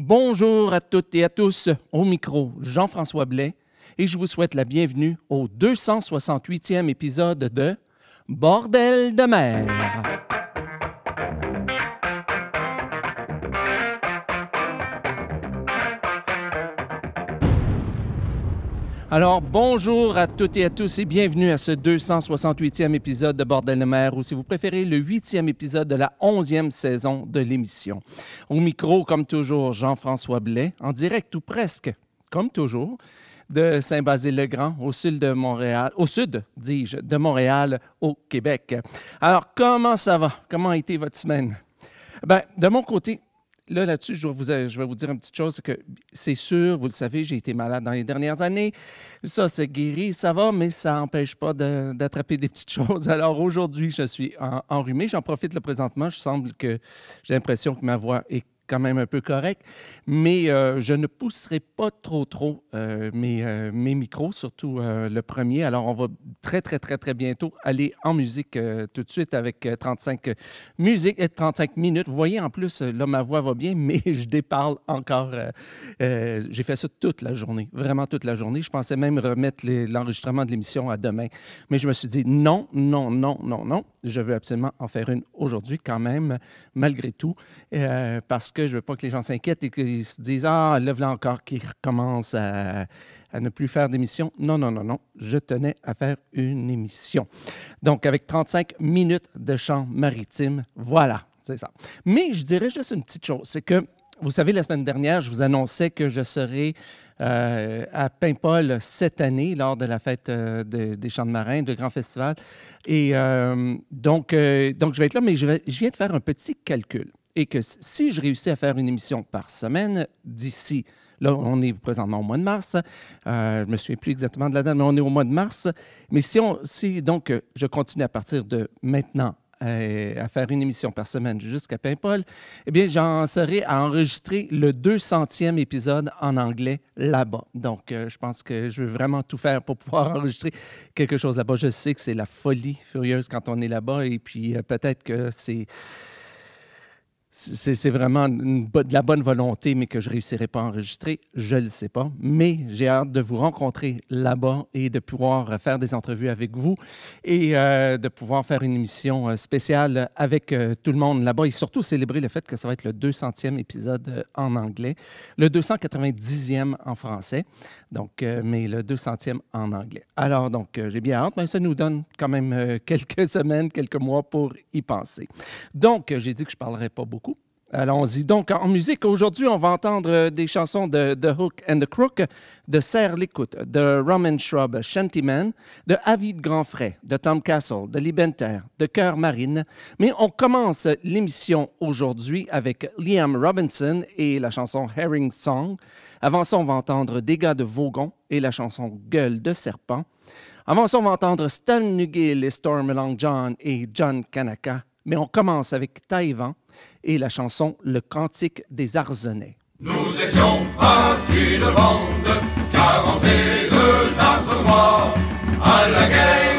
Bonjour à toutes et à tous, au micro Jean-François Blais, et je vous souhaite la bienvenue au 268e épisode de Bordel de mer. Alors, bonjour à toutes et à tous et bienvenue à ce 268e épisode de Bordel de mer, ou si vous préférez, le huitième épisode de la onzième saison de l'émission. Au micro, comme toujours, Jean-François Blais, en direct ou presque, comme toujours, de Saint-Basile-le-Grand, au sud de Montréal, au sud, dis-je, de Montréal, au Québec. Alors, comment ça va? Comment a été votre semaine? Ben, de mon côté, là, là-dessus, je, vous- je vais vous dire une petite chose, c'est que c'est sûr, vous le savez, j'ai été malade dans les dernières années. Ça, c'est guéri, ça va, mais ça n'empêche pas d'attraper des petites choses. Alors aujourd'hui, je suis en- enrhumé. J'en profite le présentement. Je semble que j'ai l'impression que ma voix est quand même un peu correcte, mais euh, je ne pousserai pas trop, trop euh, mes, euh, mes micros, surtout le premier. Alors, on va très, très, très, très bientôt aller en musique tout de suite avec euh, 35 musique et 35 minutes. Vous voyez, en plus, là, ma voix va bien, mais je déparle encore. J'ai fait ça toute la journée, vraiment toute la journée. Je pensais même remettre l'enregistrement de l'émission à demain. Mais je me suis dit non, non, non, non, non. Je veux absolument en faire une aujourd'hui quand même, malgré tout, parce que je veux pas que les gens s'inquiètent et qu'ils se disent Ah, là, voilà encore qui recommence à, à ne plus faire d'émission. Non, non, non, non. Je tenais à faire une émission. Donc, avec 35 minutes de chant maritime, voilà, c'est ça. Mais je dirais juste une petite chose, c'est que, vous savez, la semaine dernière, je vous annonçais que je serais euh, à Paimpol cette année lors de la fête euh, de- des Chants de Marins, de grand festival. Et euh, donc, donc, je vais être là, mais je viens de faire un petit calcul. Et que si je réussis à faire une émission par semaine d'ici, là, on est présentement au mois de mars, euh, je ne me souviens plus exactement de la date, mais on est au mois de mars. Mais si, on, si donc euh, je continue à partir de maintenant euh, à faire une émission par semaine jusqu'à Paimpol, eh bien, j'en serai à enregistrer le 200e épisode en anglais là-bas. Donc, je pense que je veux vraiment tout faire pour pouvoir enregistrer quelque chose là-bas. Je sais que c'est la folie furieuse quand on est là-bas et puis peut-être que c'est c'est vraiment de la bonne volonté, mais que je ne réussirai pas à enregistrer, je ne le sais pas. Mais j'ai hâte de vous rencontrer là-bas et de pouvoir faire des entrevues avec vous et euh, de pouvoir faire une émission euh, spéciale avec euh, tout le monde là-bas et surtout célébrer le fait que ça va être le 200e épisode en anglais, le 290e en français, donc, mais le 200e en anglais. Alors, donc, j'ai bien hâte, mais ça nous donne quand même quelques semaines, quelques mois pour y penser. Donc, j'ai dit que je ne parlerai pas beaucoup. Allons-y. Donc, en musique, aujourd'hui, on va entendre euh, des chansons de The Hook and the Crook, de Serre l'écoute, de Roman Shrub, Shantyman, de Avid Grandfray, de Tom Castle, de Libenter, de Cœur Marine. Mais on commence l'émission aujourd'hui avec Liam Robinson et la chanson Herring Song. Avant ça, on va entendre gars de Vaugon et la chanson Gueule de serpent. Avant ça, on va entendre Stan Nugill et Storm Long John et John Kanaka. Mais on commence avec Taïwan et la chanson Le Cantique des Arzenais. Nous étions partis de bande, 42 arcemois, à la guerre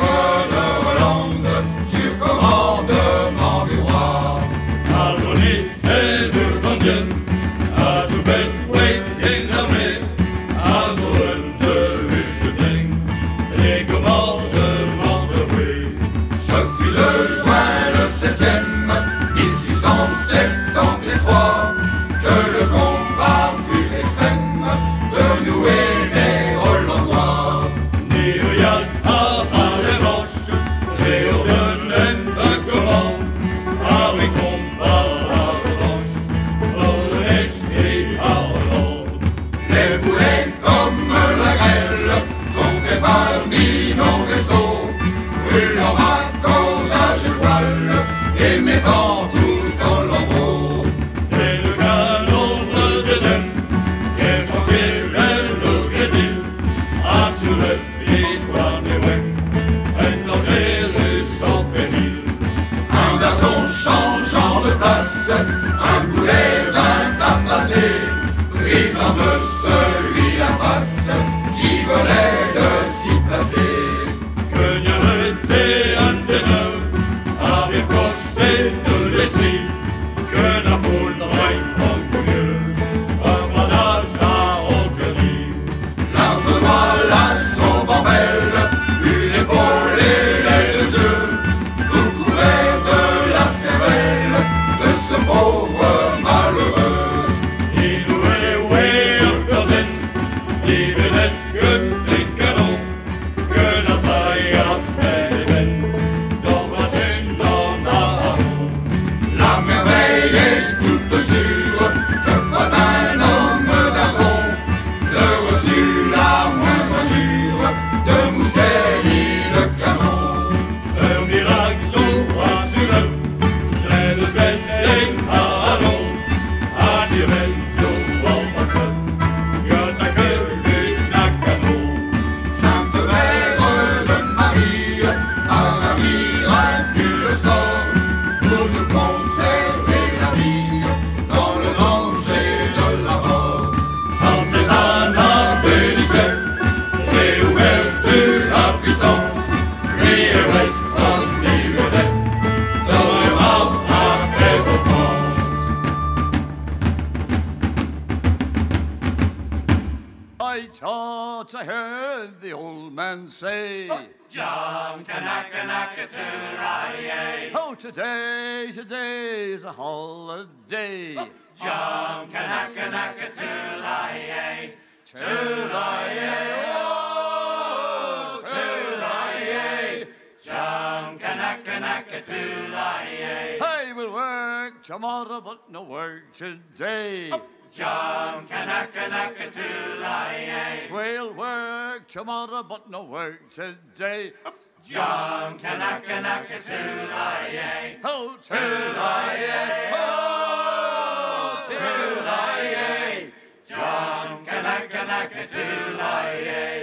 Tomorrow, but no work today. say. Oh, Up. John Kanakanakatulai. We'll work tomorrow, but no work today. Up. John Kanakanakatulai. Oh, Tulaye. Oh, Tulaye. John Kanakanakatulai.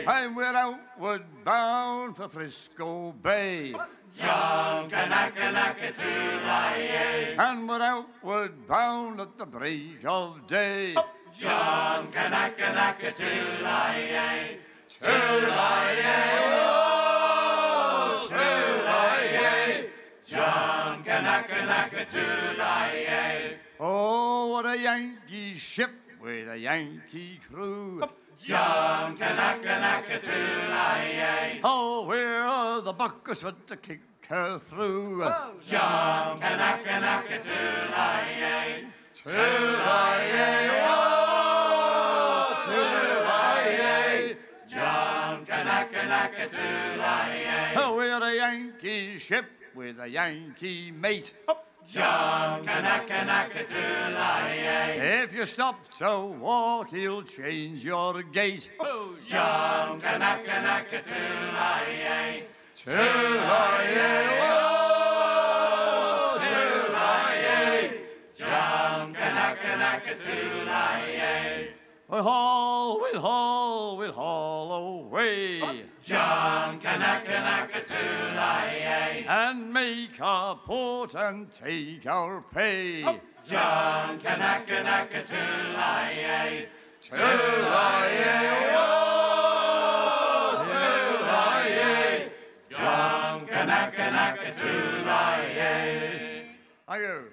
We're outward bound for Frisco Bay. And we're outward bound at the break of day. John Kanaka-naka-too-lie-yay. Oh, too-lie-yay. John Kanaka-naka-too-lie-yay. Oh, what a Yankee ship with a Yankee crew. Kanaka-naka-too-lie-yay. Oh, we're all the buckers for to kick her through. Junkanakanakanakatulaye, tulaye, oh, tulaye, oh, oh We're a Yankee ship with a Yankee mate. If you stop to walk, he'll change your gait. John Kanaka-naka-too-lie-yay. Oh, Too-lie-yay. John Kanaka-naka-too-lie-yay. We'll haul, we'll haul, we'll haul away. John Kanaka-naka-too-lie-yay. And make our port and take our pay. John Kanaka-naka-too-lie-yay. Oh, Too-lie-yay. John Kanaka-naka-too-lie-yay. Thank you.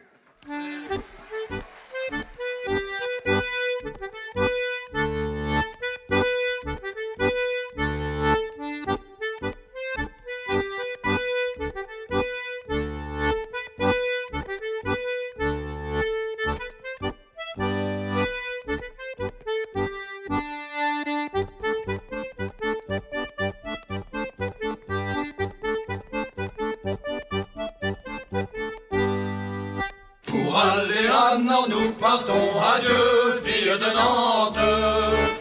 Aller à Nord, nous partons. Adieu, fille de Nantes.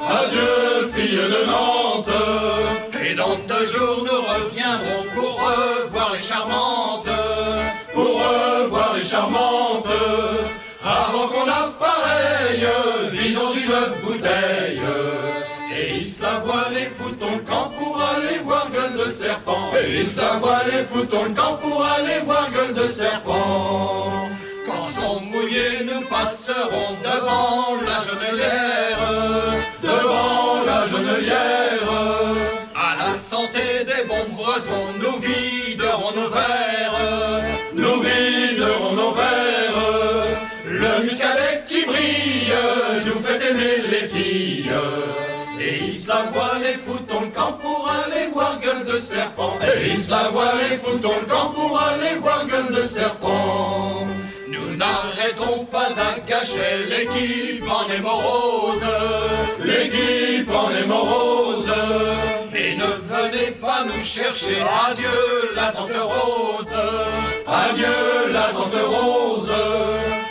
Adieu, fille de Nantes. Et dans deux jours, nous reviendrons pour revoir les charmantes. Pour revoir les charmantes. Avant qu'on appareille, vit dans une bouteille. Et il se la voile et fout ton camp pour aller voir gueule de serpent. Et il se la voile et fout ton camp pour aller voir gueule de serpent. Devant la genelière, devant la genelière. À la santé des bons bretons, nous viderons nos verres, nous viderons nos verres. Le muscadet qui brille nous fait aimer les filles. Et il se la voile et fout ton camp pour aller voir gueule de serpent. Et il se la voile et fout ton camp pour aller voir gueule de serpent. À cacher l'équipe en est morose, l'équipe en est morose. Et ne venez pas nous chercher, adieu la tante rose, adieu la tante rose.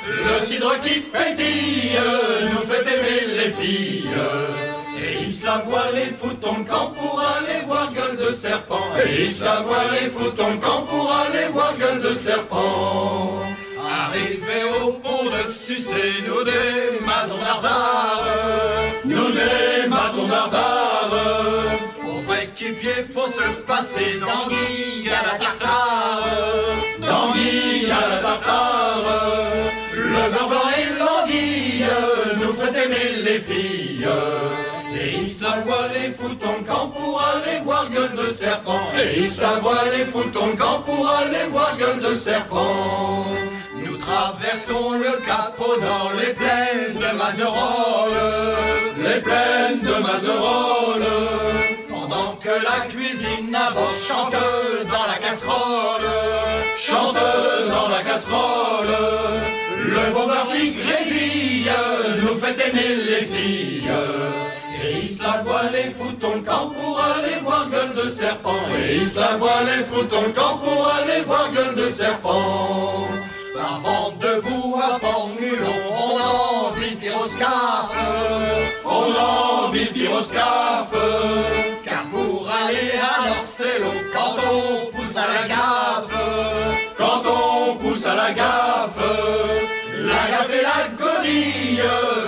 Le cidre qui pétille nous fait aimer les filles. Et il se la voile et fout ton camp pour aller voir gueule de serpent. Et il se la voile et fout ton camp pour aller voir gueule de serpent. Arrivé au pont de Sucé, nous des matons d'ardard, nous des matons d'ardard. Pour vrai équipier, faut se passer d'anguille à la tartare, d'anguille à la tartare. Le beurre et l'anguille nous fait aimer les filles. Et il se la voile et fout ton camp pour aller voir gueule de serpent. Et il se la voile et fout ton camp pour aller voir gueule de serpent. Traversons le cap au nord, les plaines de Mazerolles, les plaines de Mazerolles. d'abord chante dans la casserole, chante dans la casserole. Le bombardier grésille, nous fait aimer les filles. Et il se la voile et fout ton camp pour aller voir gueule de serpent. Et il se la voile et fout ton camp pour aller voir gueule de serpent. Avant debout à Port-Mulon, on envie de pyroscaphe. On envie de pyroscaphe. Car pour aller à Marcelo, quand on pousse à la gaffe, quand on pousse à la gaffe, la gaffe et la godille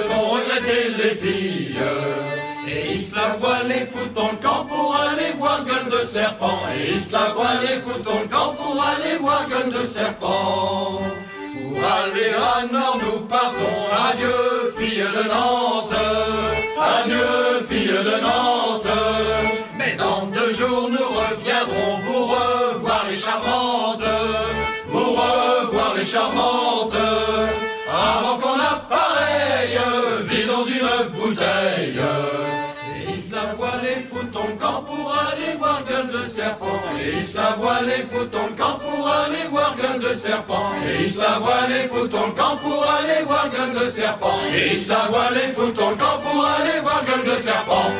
font regretter les filles. Et ils se la voient les fout ton camp pour aller voir gueule de serpent. Et ils se la voient les fout ton camp pour aller voir gueule de serpent. Aller à Nord, nous partons. Adieu, fille de Nantes. Adieu, fille de Nantes. Mais dans deux jours, nous reviendrons vous revoir les charmantes. Vous revoir les charmantes. Avant qu'on appareille, vide dans une bouteille. La voile et fout ton camp pour aller voir gueule de serpent. Et il la voile et fout ton camp pour aller voir gueule de serpent. Et il la voile et fout ton camp pour aller voir gueule de serpent. Et il la voile et fout ton camp pour aller voir gueule de serpent.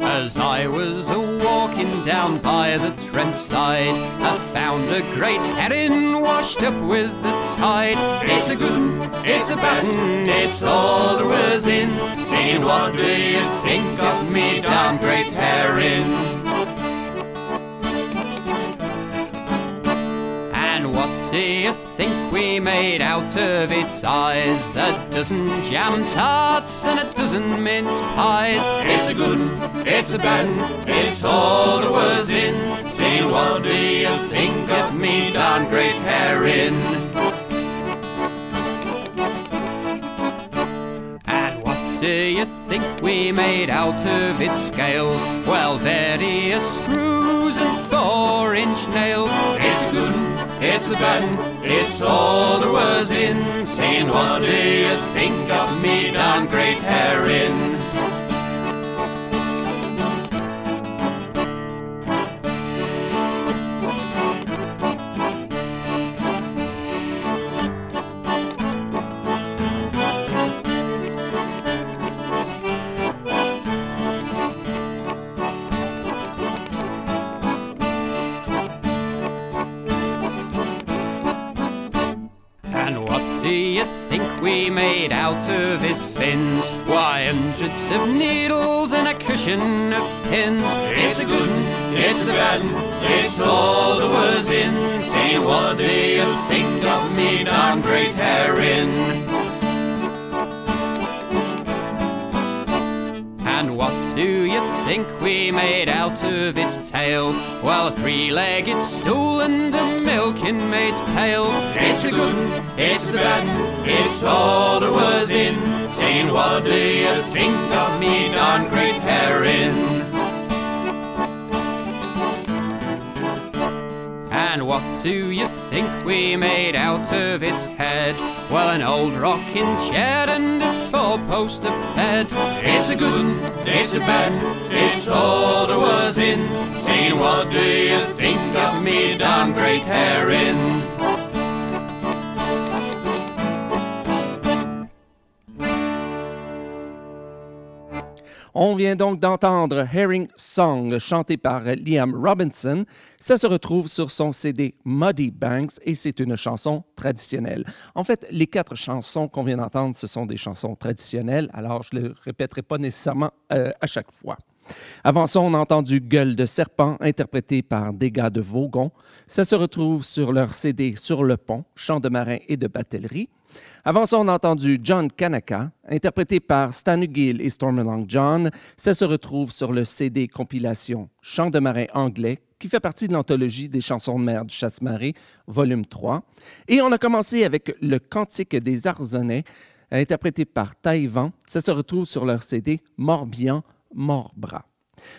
As I was a walking down by the Trent side, I found a great herring washed up with the tide. It's a good un, it's a bad un, it's all there was in. Saying, what do you think of me, damn great herring? We made out of its eyes? A dozen jam tarts and a dozen mince pies. It's a good it's a bad it's all there was in. Saying, what do you think of me, darn great herring? And what do you think we made out of its scales? Well, various screws and four inch nails. It's good it's bad un, it's all there was in. Saying, what do you think of me, darn great herring? Made out of his fins? Why, hundreds of needles and a cushion of pins. It's a good it's a bad it's all there was in. Say, what do you think of me, darn great herring? What do you think we made out of its tail? Well, a three-legged stool and a milking maid's pail. It's a good it's a bad it's all there was in. Saying, what do you think of me, darn great herring? And what do you think we made out of its head? Well, an old rocking chair and a four-poster bed. It's a good it's a bad it's all there was in. Saying, what do you think of me, darn great herring? On vient donc d'entendre Herring Song chanté par Liam Robinson. Ça se retrouve sur son CD Muddy Banks et c'est une chanson traditionnelle. En fait, les quatre chansons qu'on vient d'entendre, ce sont des chansons traditionnelles, alors je ne le répéterai pas nécessairement euh, à chaque fois. Avant ça, on a entendu Gueule de serpent, interprété par gars de Vaugon. Ça se retrouve sur leur CD Sur le pont, chant de marin et de batellerie. Avant ça, on a entendu John Kanaka, interprété par Stan Gill et Stormalong John. Ça se retrouve sur le CD compilation Chant de marin anglais, qui fait partie de l'anthologie des chansons de mer du Chasse-Marée, volume 3. Et on a commencé avec le Cantique des Arzonnais, interprété par Taïwan. Ça se retrouve sur leur CD Morbihan, Morbras.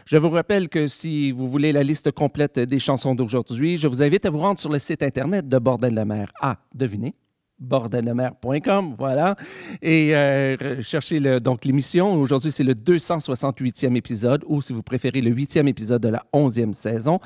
Je vous rappelle que si vous voulez la liste complète des chansons d'aujourd'hui, je vous invite à vous rendre sur le site Internet de Bordel de mer. Ah, devinez, bordeldemer.com, voilà. Et euh, cherchez donc l'émission. Aujourd'hui, c'est le 268e épisode, ou si vous préférez, le 8e épisode de la 11e saison.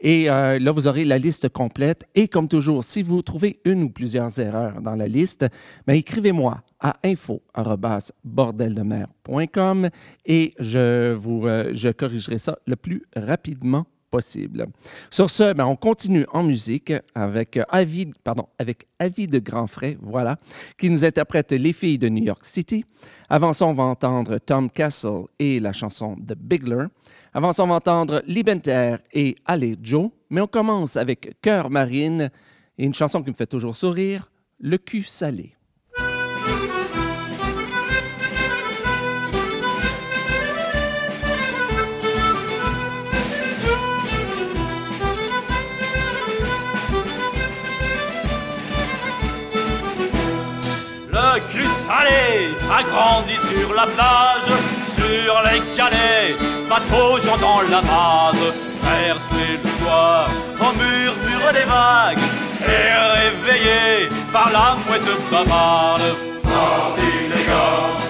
Et euh, là, vous aurez la liste complète. Et comme toujours, si vous trouvez une ou plusieurs erreurs dans la liste, ben, écrivez-moi à info.bordeldemer.com et je, vous, euh, je corrigerai ça le plus rapidement possible. Sur ce, ben, on continue en musique avec Avis, pardon, avec Avis de Grand Frais, voilà, qui nous interprète Les filles de New York City. Avant ça, on va entendre Tom Castle et la chanson The Bigler. Avant ça, on va entendre Libenter et Allez Joe. Mais on commence avec Cœur Marine et une chanson qui me fait toujours sourire, Le cul salé. Salé a grandi sur la plage, sur les galets, bateau gens dans la rase, percé le soir au murmure des vagues, et réveillé par la mouette bavarde. Parti les gars,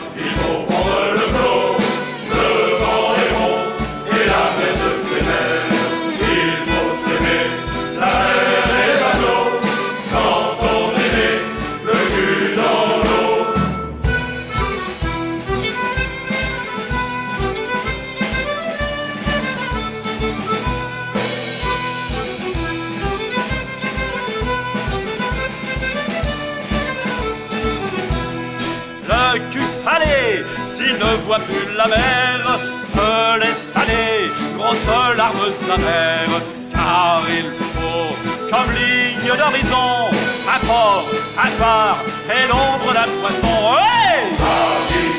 la mer, se laisse aller, grosse larmes amères, car il faut, comme ligne d'horizon, un port, un phare et l'ombre d'un poisson. Hey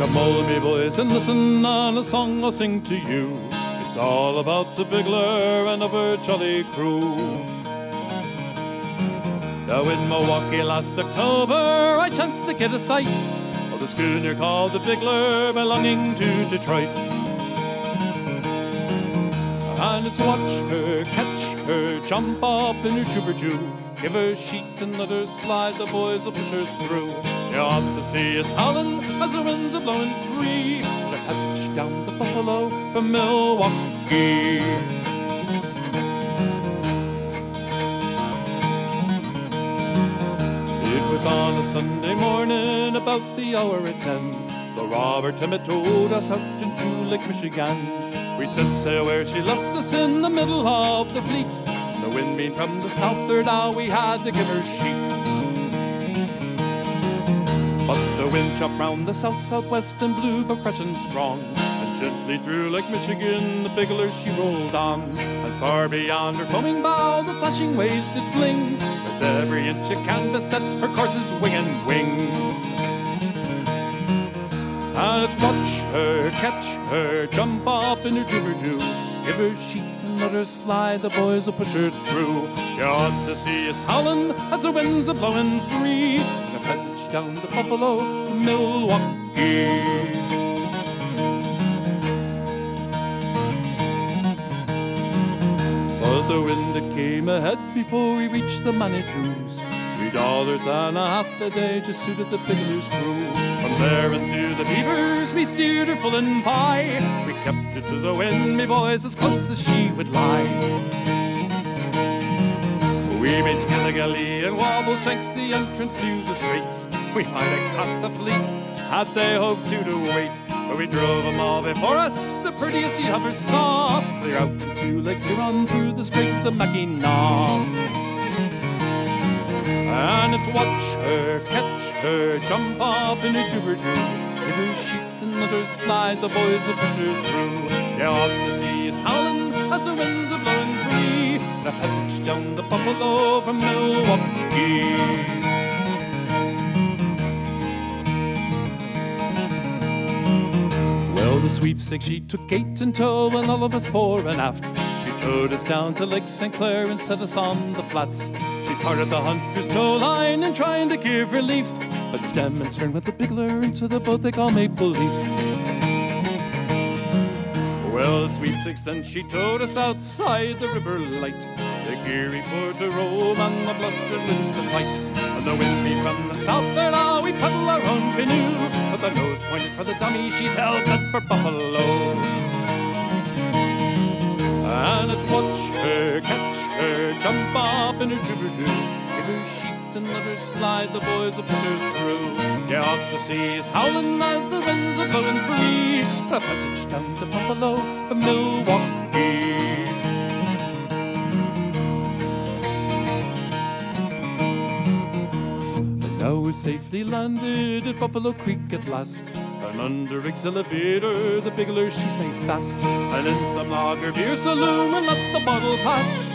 Come all me boys and listen on a song I'll sing to you. It's all about the Bigler and her jolly crew. Now in Milwaukee last October I chanced to get a sight of the schooner called the Bigler belonging to Detroit. And it's watch her, catch her, jump up in her jew. Give her sheet and let her slide, the boys will push her through. You ought to see us howling as the winds are blowing free. The passage down the Buffalo from Milwaukee. It was on a Sunday morning about the hour at ten. The Robert Emmett towed us out into Lake Michigan. We set sail where she left us in the middle of the fleet. The wind being from the south there now we had to give her sheet. But the wind chopped round the south southwest and blew but fresh strong. And gently through Lake Michigan the Bigler she rolled on. And far beyond her foaming bow the flashing waves did fling. With every inch of canvas set her course's wing and wing. And it's watch her, catch her, jump up in her jibber jew. Give her sheet and let her slide, the boys will push her through. You ought to see us howling as the winds are blowing free. Passage down to Buffalo, Milwaukee. The wind that came ahead before we reached the Manitous. Three dollars and a half a day just suited the Bigler's crew. From there and through the beavers we steered her full and pie. We kept her to the wind, me boys, as close as she would lie. We made Skilligalee and Wobble Shanks the entrance to the straits. We might have caught the fleet had they hoped to to wait. But we drove 'em all before us, the prettiest you ever saw. Clear out into Lake Huron through the straits of Mackinac. And it's watch her, catch her, jump up in a jew. Give her sheet and her slide, the boys will push her through. You ought to see us howling as the winds. The passage down the Buffalo from Milwaukee. Well, the sweepstake she took eight in tow and all of us fore and aft. She towed us down to Lake St. Clair and set us on the flats. She parted the hunter's tow line in trying to give relief. But stem and stern went the bigler into the boat they call Maple Leaf. Well, sweepstakes then she towed us outside the river light. The geary for to roam and the bluster to fight. And the wind beat from the south there now we paddle our own canoe. With the nose pointed for the dummy, she's held set for Buffalo. And it's watch her, catch her, jump up in her jibber and let her slide, the boys will her through. You ought to see us howling as the winds are blowing free. The passage down to Buffalo from Milwaukee. And now we're safely landed at Buffalo Creek at last. And under Rick's elevator, the Bigler she's made fast. And in some lager beer saloon, we'll let the bottle pass.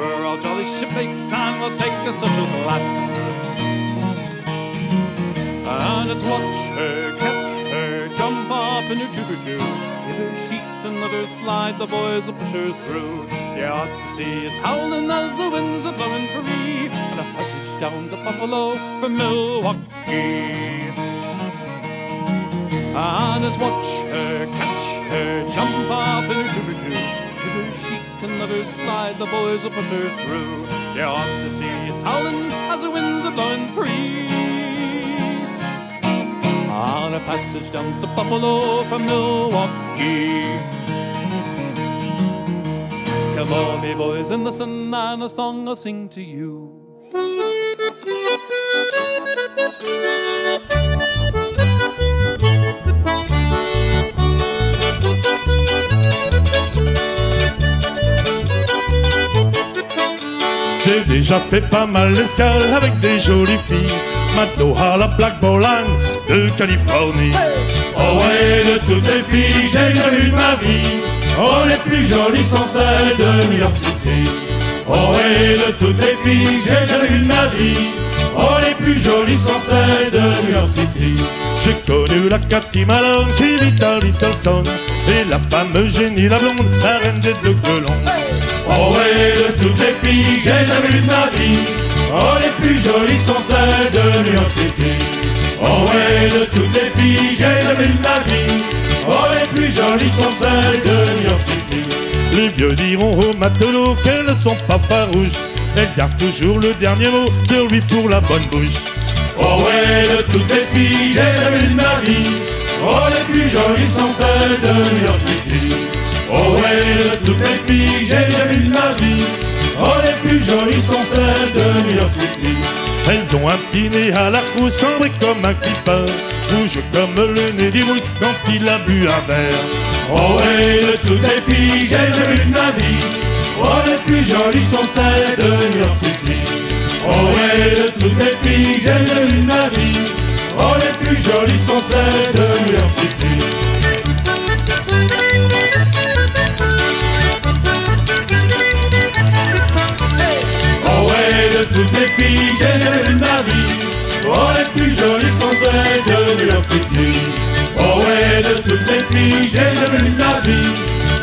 We're all jolly shipmates and we'll take a social glass. And it's watch her, catch her, jump up in her jew. Give her sheet and let her slide, the boys will push her through. You ought to see us howling as the winds are blowing free. And a passage down the Buffalo from Milwaukee. And it's watch her, catch her, jump up in her and her slide, the boys will push her through. You ought to see us howling as the winds are blowing free. On a passage down to Buffalo from Milwaukee. Come on, me boys, and listen, and a song I'll sing to you. Déjà fait pas mal d'escale avec des jolies filles. Madoha, la Black Bolan de Californie. Oh ouais, de toutes les filles, j'ai jamais vu de ma vie. Oh, les plus jolies sont celles de New York City. Oh ouais, de toutes les filles, j'ai jamais vu de ma vie. Oh, les plus jolies sont celles de New York City. J'ai connu la Cathy Malone à Littleton. Et la fameuse Jenny la blonde, la reine des deux colons. Oh ouais, de toutes les filles, j'ai jamais vu de ma vie. Oh, les plus jolies sont celles de New York City. Oh ouais, de toutes les filles, j'ai jamais vu de ma vie. Oh, les plus jolies sont celles de New York City. Les vieux diront aux matelots qu'elles ne sont pas farouches. Elles gardent toujours le dernier mot sur lui pour la bonne bouche. Oh ouais, de toutes les filles, j'ai jamais vu de ma vie. Oh, les plus jolies sont celles de New York City. Oh ouais, toutes les filles, j'ai jamais vu de ma vie. Oh, les plus jolies sont celles de New York City. Elles ont un petit nez à la frousse, cambré comme un clipper. Rouge comme le nez du mousse quand il a bu un verre. Oh ouais, toutes les filles, j'ai jamais vu de ma vie. Oh, les plus jolies sont celles de New York City. Oh ouais, toutes les filles, j'ai jamais vu de ma vie. Oh, les plus jolies sont celles de New York City. Toutes les filles, j'ai vu de ma vie. Oh, les plus jolies sont celles de New York City. Oh ouais, de toutes les filles, j'ai vu de ma vie.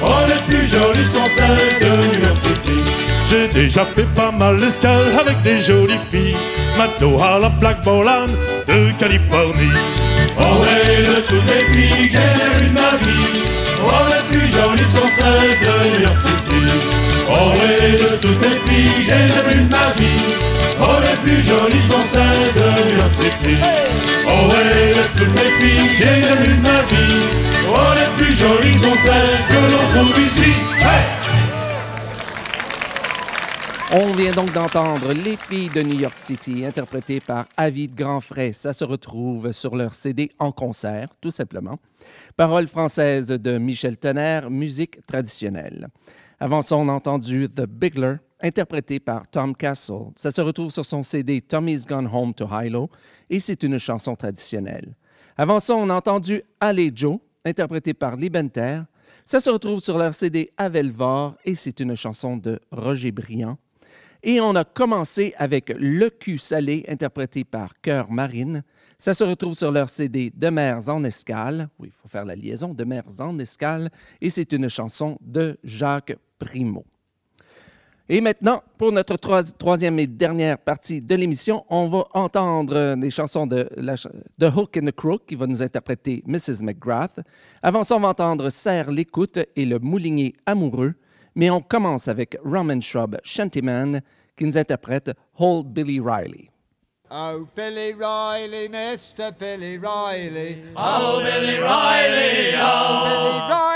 Oh, les plus jolies sont celles de New York City. J'ai déjà fait pas mal d'escale avec des jolies filles. Madoha, la Black Bolan de Californie. Oh ouais, de toutes les filles, j'ai vu de ma vie. Oh, les plus jolies sont celles de New York City. Toutes les filles, j'ai jamais vu de ma vie. Oh, les plus jolies sont celles de City. Oh ouais, toutes les filles, j'ai jamais vu de ma vie. Oh, les plus jolies sont celles que l'on trouve ici. Hey! On vient donc d'entendre Les filles de New York City, interprétées par Avid Grandfrais. Ça se retrouve sur leur CD en concert, tout simplement. Paroles françaises de Michel Tonnerre, musique traditionnelle. Avant ça, on a entendu The Bigler, interprété par Tom Castle. Ça se retrouve sur son CD Tommy's Gone Home to Hilo et c'est une chanson traditionnelle. Avant ça, on a entendu Allez Joe, interprété par Libenter. Ça se retrouve sur leur CD Avelvor et c'est une chanson de Roger Briand. Et on a commencé avec Le cul salé, interprété par Cœur Marine. Ça se retrouve sur leur CD De mers en escale. Oui, il faut faire la liaison, De mers en escale. Et c'est une chanson de Jacques Primo. Et maintenant, pour notre troi- troisième et dernière partie de l'émission, on va entendre les chansons de, la de Hook and the Crook qui va nous interpréter Mrs. McGrath. Avant ça, on va entendre Serre l'écoute et le moulinier amoureux. Mais on commence avec Roman Shrub Shantyman qui nous interprète Hold Billy Riley. Oh, Billy Riley, Mr. Billy Riley. Oh, Billy Riley, oh, Billy Riley,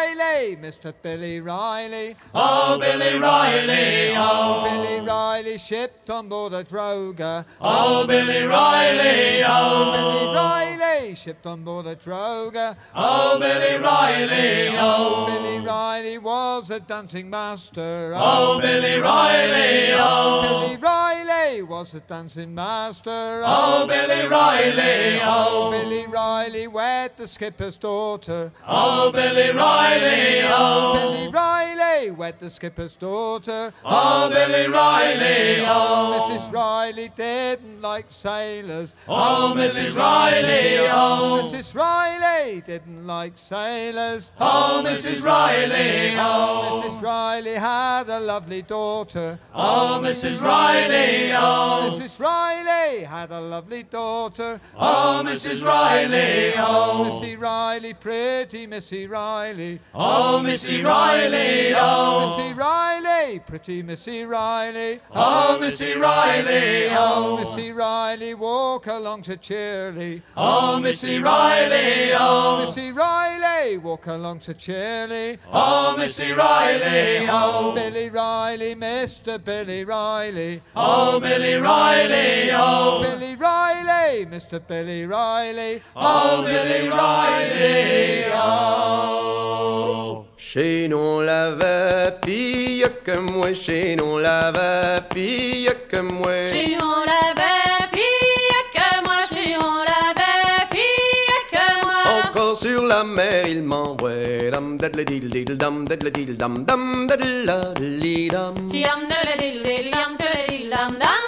Mr. Billy Riley. oh, Billy Riley, oh. oh, Billy Riley shipped on board a droga. oh, Billy Riley, oh. oh, Billy Riley shipped on board a droga. oh, Billy Riley, oh. oh, Billy Riley was a dancing master. oh, Billy Riley, oh, Billy Riley was a dancing master. oh, Billy Riley, oh, oh, Billy Riley wed the skipper's daughter. oh, Billy Riley, oh, Billy oh. Riley wed the skipper's daughter. oh, Billy Riley, oh, Mrs. Riley didn't like sailors. oh, Mrs. Riley, oh, oh. Mrs. Riley didn't like sailors. oh, Mrs. Riley, oh, Mrs. Riley had a lovely daughter. oh, Mrs. Riley, oh, Mrs. Riley had a lovely daughter. oh, Mrs. Riley, oh, oh, Missy Riley, pretty Missy Riley. oh, Missy Riley, oh, Missy Riley, pretty Missy Riley. oh, Missy Riley, Oh, oh, Missy Riley, walk along so cheerily. oh, Missy Riley, oh, oh Missy Riley, walk along so cheerily. oh, Missy Riley, Oh, oh, Billy Riley, Mr. Billy Riley. oh, Billy Riley, oh, Oh, Billy Riley, Mr. Billy Riley. oh, Billy Riley, oh. Chez nous la va fille que moi, chez nous la va fille que moi. Si on l'avait fille que moi, si on l'avait fille que moi. Encore sur la mer, il m'envoie dam dadle dil dil dam dadle dil dam dam dadle la li dam. Tiam de la dil dil dam de la dil dam dam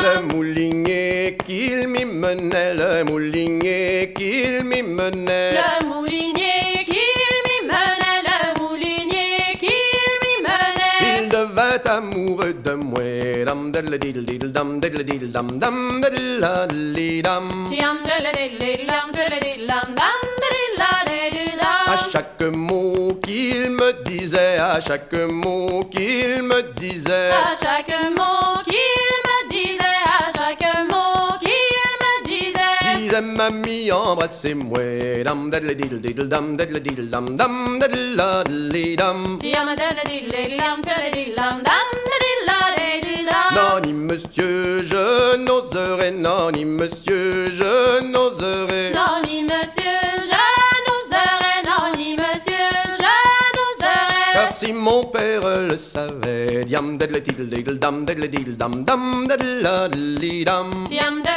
Le moulinier qu'il m'y menait, le moulinier qu'il m'y menait. Le moulinier qu'il m'y menait, le moulinier qu'il m'y menait. Il devint amoureux de moi. Dam dam dam dam dam. Dam de la dil dam dam de dil la dil dil À chaque mot qu'il me disait, à chaque mot qu'il me disait. À chaque mot qu'il mamie embrassez-moi dam dadle dil dil dam dadle dam dam dadle dam Tiam dam dam dam dam. non ni monsieur je n'oserais non ni monsieur je n'oserais Non, ni monsieur, je mon père le savait diam dadle dil dil dam dadle dil dam dam dadle la li dam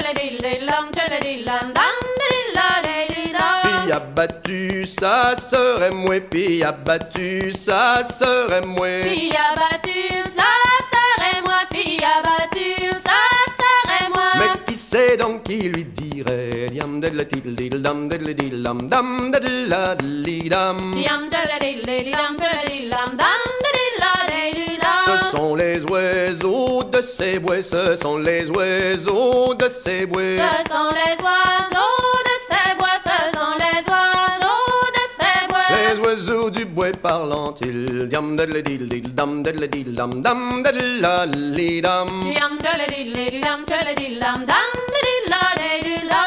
la dil dil dam la dil dam dam de dil la dil dam. Fille abattue, ça serait moi, fille abattue, ça serait moi. Fille abattue, ça serait moi, fille abattue. Sait donc qui lui dirait Diam dadle dil dil dam dadle dil dam dam dadle la li dam Tiam de la dil dil dam de la dil dam dam de dil la dil dil dam. Ce sont les oiseaux de ces bois, ce sont les oiseaux de ces bois. Ce sont les oiseaux de ces bois, oiseaux du bois dil dil dam dam dam li dam dam la dam la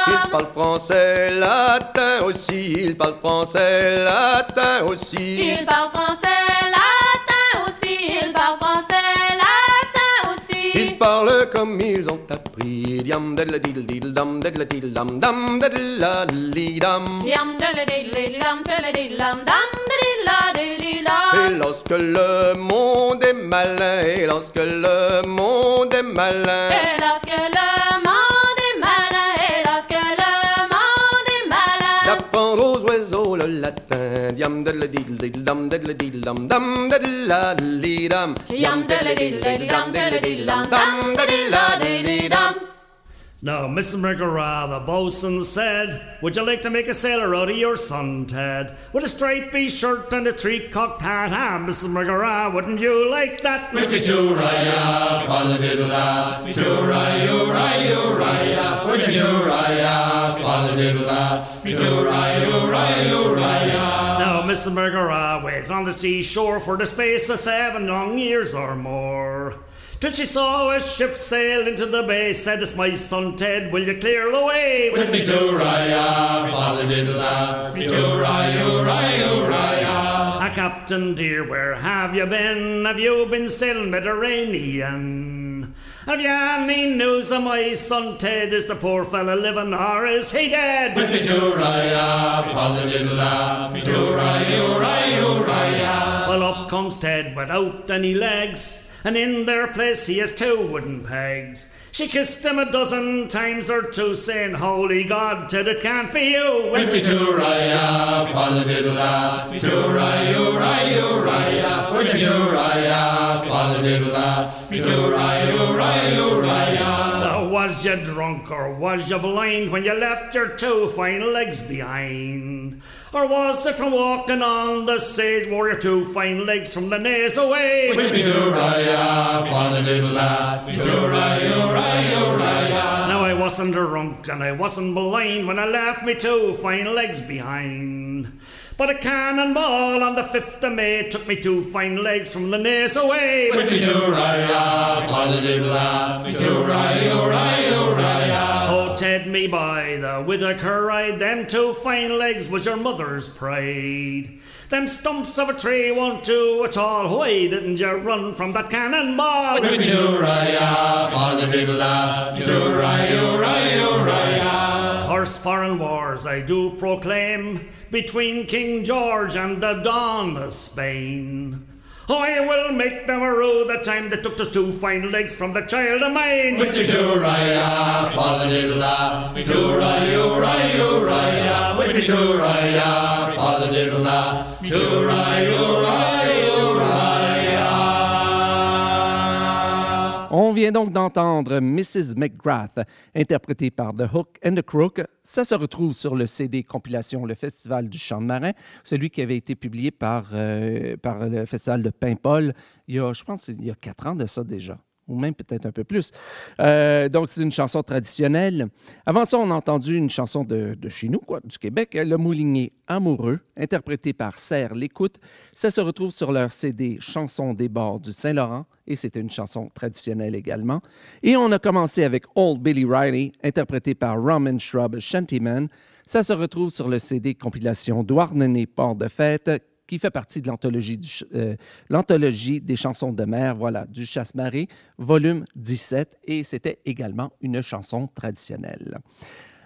Ils dam. parlent français, latin aussi, ils parlent français, latin aussi. Il parle français, latin aussi. Il parle français, latin aussi. Ils parlent comme ils ont appris. Diam dadle dil dil dam dadle dil dam dam dadle la li dam. Tiam de la dil dil dam de la Et lorsque le monde est malin, et lorsque le monde est malin, Et lorsque le monde est malin, et lorsque le monde est malin. d'apprendre aux oiseaux le latin. Diam dadle dil dil dam dadle dil dam dam dadle la li la dil dil dam de la dil dam. Now, Mrs. McGrath, the bosun said, Would you like to make a sailor out of your son, Ted? With a stripy shirt and a three-cocked hat, ah, Mrs. McGrath, wouldn't you like that? Wiki Tooraya, follow diddle da, Tooraya, Uraya, Uraya, Wiki Tooraya, follow diddle da, Tooraya, Uraya, Uraya. Now, Mrs. McGrath waited on the seashore for the space of seven long years or more. Till she saw a ship sail into the bay, said, It's my son Ted, will you clear the way? With Wiki Tooraya, follow diddle da, Tooraya, Uraya, Uraya. Ah, Captain dear, where have you been? Have you been sailing Mediterranean? Have you any news of my son Ted? Is the poor fella living or is he dead? With Wiki Tooraya, follow diddle da, Tooraya, Uraya, Uraya. Well, up comes Ted without any legs, and in their place he has two wooden pegs. She kissed him a dozen times or two, saying, Holy God, Ted, it can't be you. Wiki Tooraya, follow diddle da, Tooraya, Uraya, Uraya. Wiki Tooraya, da, Tooraya, Uraya, Uraya. Was you drunk or was you blind when you left your two fine legs behind? Or was it from walking on the stage wore your two fine legs from the knees away? Follow diddle da, Tooraya, Uraya, Uraya. Now I wasn't drunk and I wasn't blind when I left me two fine legs behind. But a cannonball on the 5th of May took me two fine legs from the knees away. Wiki Tooraya, follow diddle da, Tooraya, Uraya, Uraya. Oh, Ted, me by the Whittaker ride, them two fine legs was your mother's pride. Them stumps of a tree won't do at all. Why didn't you run from that cannonball? Wiki Tooraya, follow diddle da, Tooraya, Uraya, Uraya. Foreign wars I do proclaim between King George and the Don of Spain. I will make them rue the time they took those two fine legs from the child of mine. With me tooraya, father diddle da. Me tooraya, raya, raya. With me tooraya, father diddle da. Vient donc d'entendre Mrs. McGrath, interprétée par The Hook and the Crook. Ça se retrouve sur le CD compilation Le Festival du Chant de Marin, celui qui avait été publié par, euh, par le Festival de Paimpol il y a, je pense, il y a quatre ans de ça déjà ou même peut-être un peu plus. Euh, donc, c'est une chanson traditionnelle. Avant ça, on a entendu une chanson de, de chez nous, quoi, du Québec, Le Moulinier amoureux, interprété par Serre L'Écoute. Ça se retrouve sur leur CD Chansons des bords du Saint-Laurent, et c'était une chanson traditionnelle également. Et on a commencé avec Old Billy Riley, interprété par Roman Shrub Shantyman. Ça se retrouve sur le CD compilation Douarnenez Port de Fête, qui fait partie de euh, l'anthologie des chansons de mer, voilà, du Chasse-Marée, volume 17, et c'était également une chanson traditionnelle.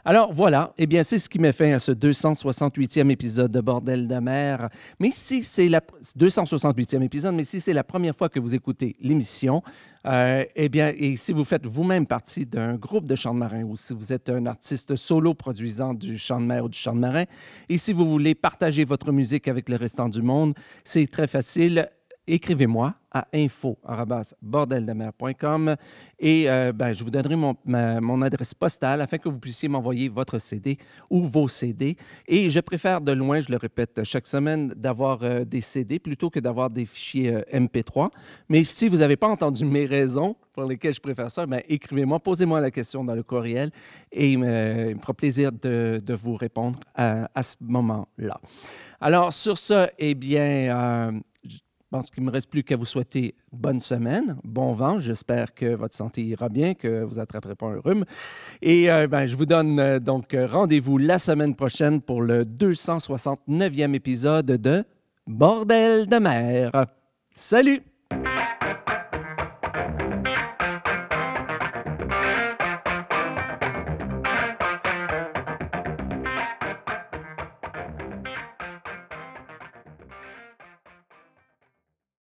Alors voilà, eh bien c'est ce qui met fin à ce 268e épisode de Bordel de mer. Mais si c'est la 268e épisode, mais si c'est la première fois que vous écoutez l'émission, euh, eh bien, et si vous faites vous-même partie d'un groupe de chant de marin ou si vous êtes un artiste solo produisant du chant de mer ou du chant de marin, et si vous voulez partager votre musique avec le restant du monde, c'est très facile. Écrivez-moi à info.bordeldemer.com et euh, ben, je vous donnerai mon, mon adresse postale afin que vous puissiez m'envoyer votre CD ou vos CD. Et je préfère de loin, je le répète chaque semaine, d'avoir euh, des CD plutôt que d'avoir des fichiers euh, MP3. Mais si vous n'avez pas entendu mes raisons pour lesquelles je préfère ça, ben, écrivez-moi, posez-moi la question dans le courriel et euh, il me fera plaisir de, de vous répondre à, ce moment-là. Alors, sur ce, eh bien, pense qu'il ne me reste plus qu'à vous souhaiter bonne semaine, bon vent. J'espère que votre santé ira bien, que vous n'attraperez pas un rhume. Et euh, ben, je vous donne euh, donc rendez-vous la semaine prochaine pour le 269e épisode de Bordel de mer. Salut!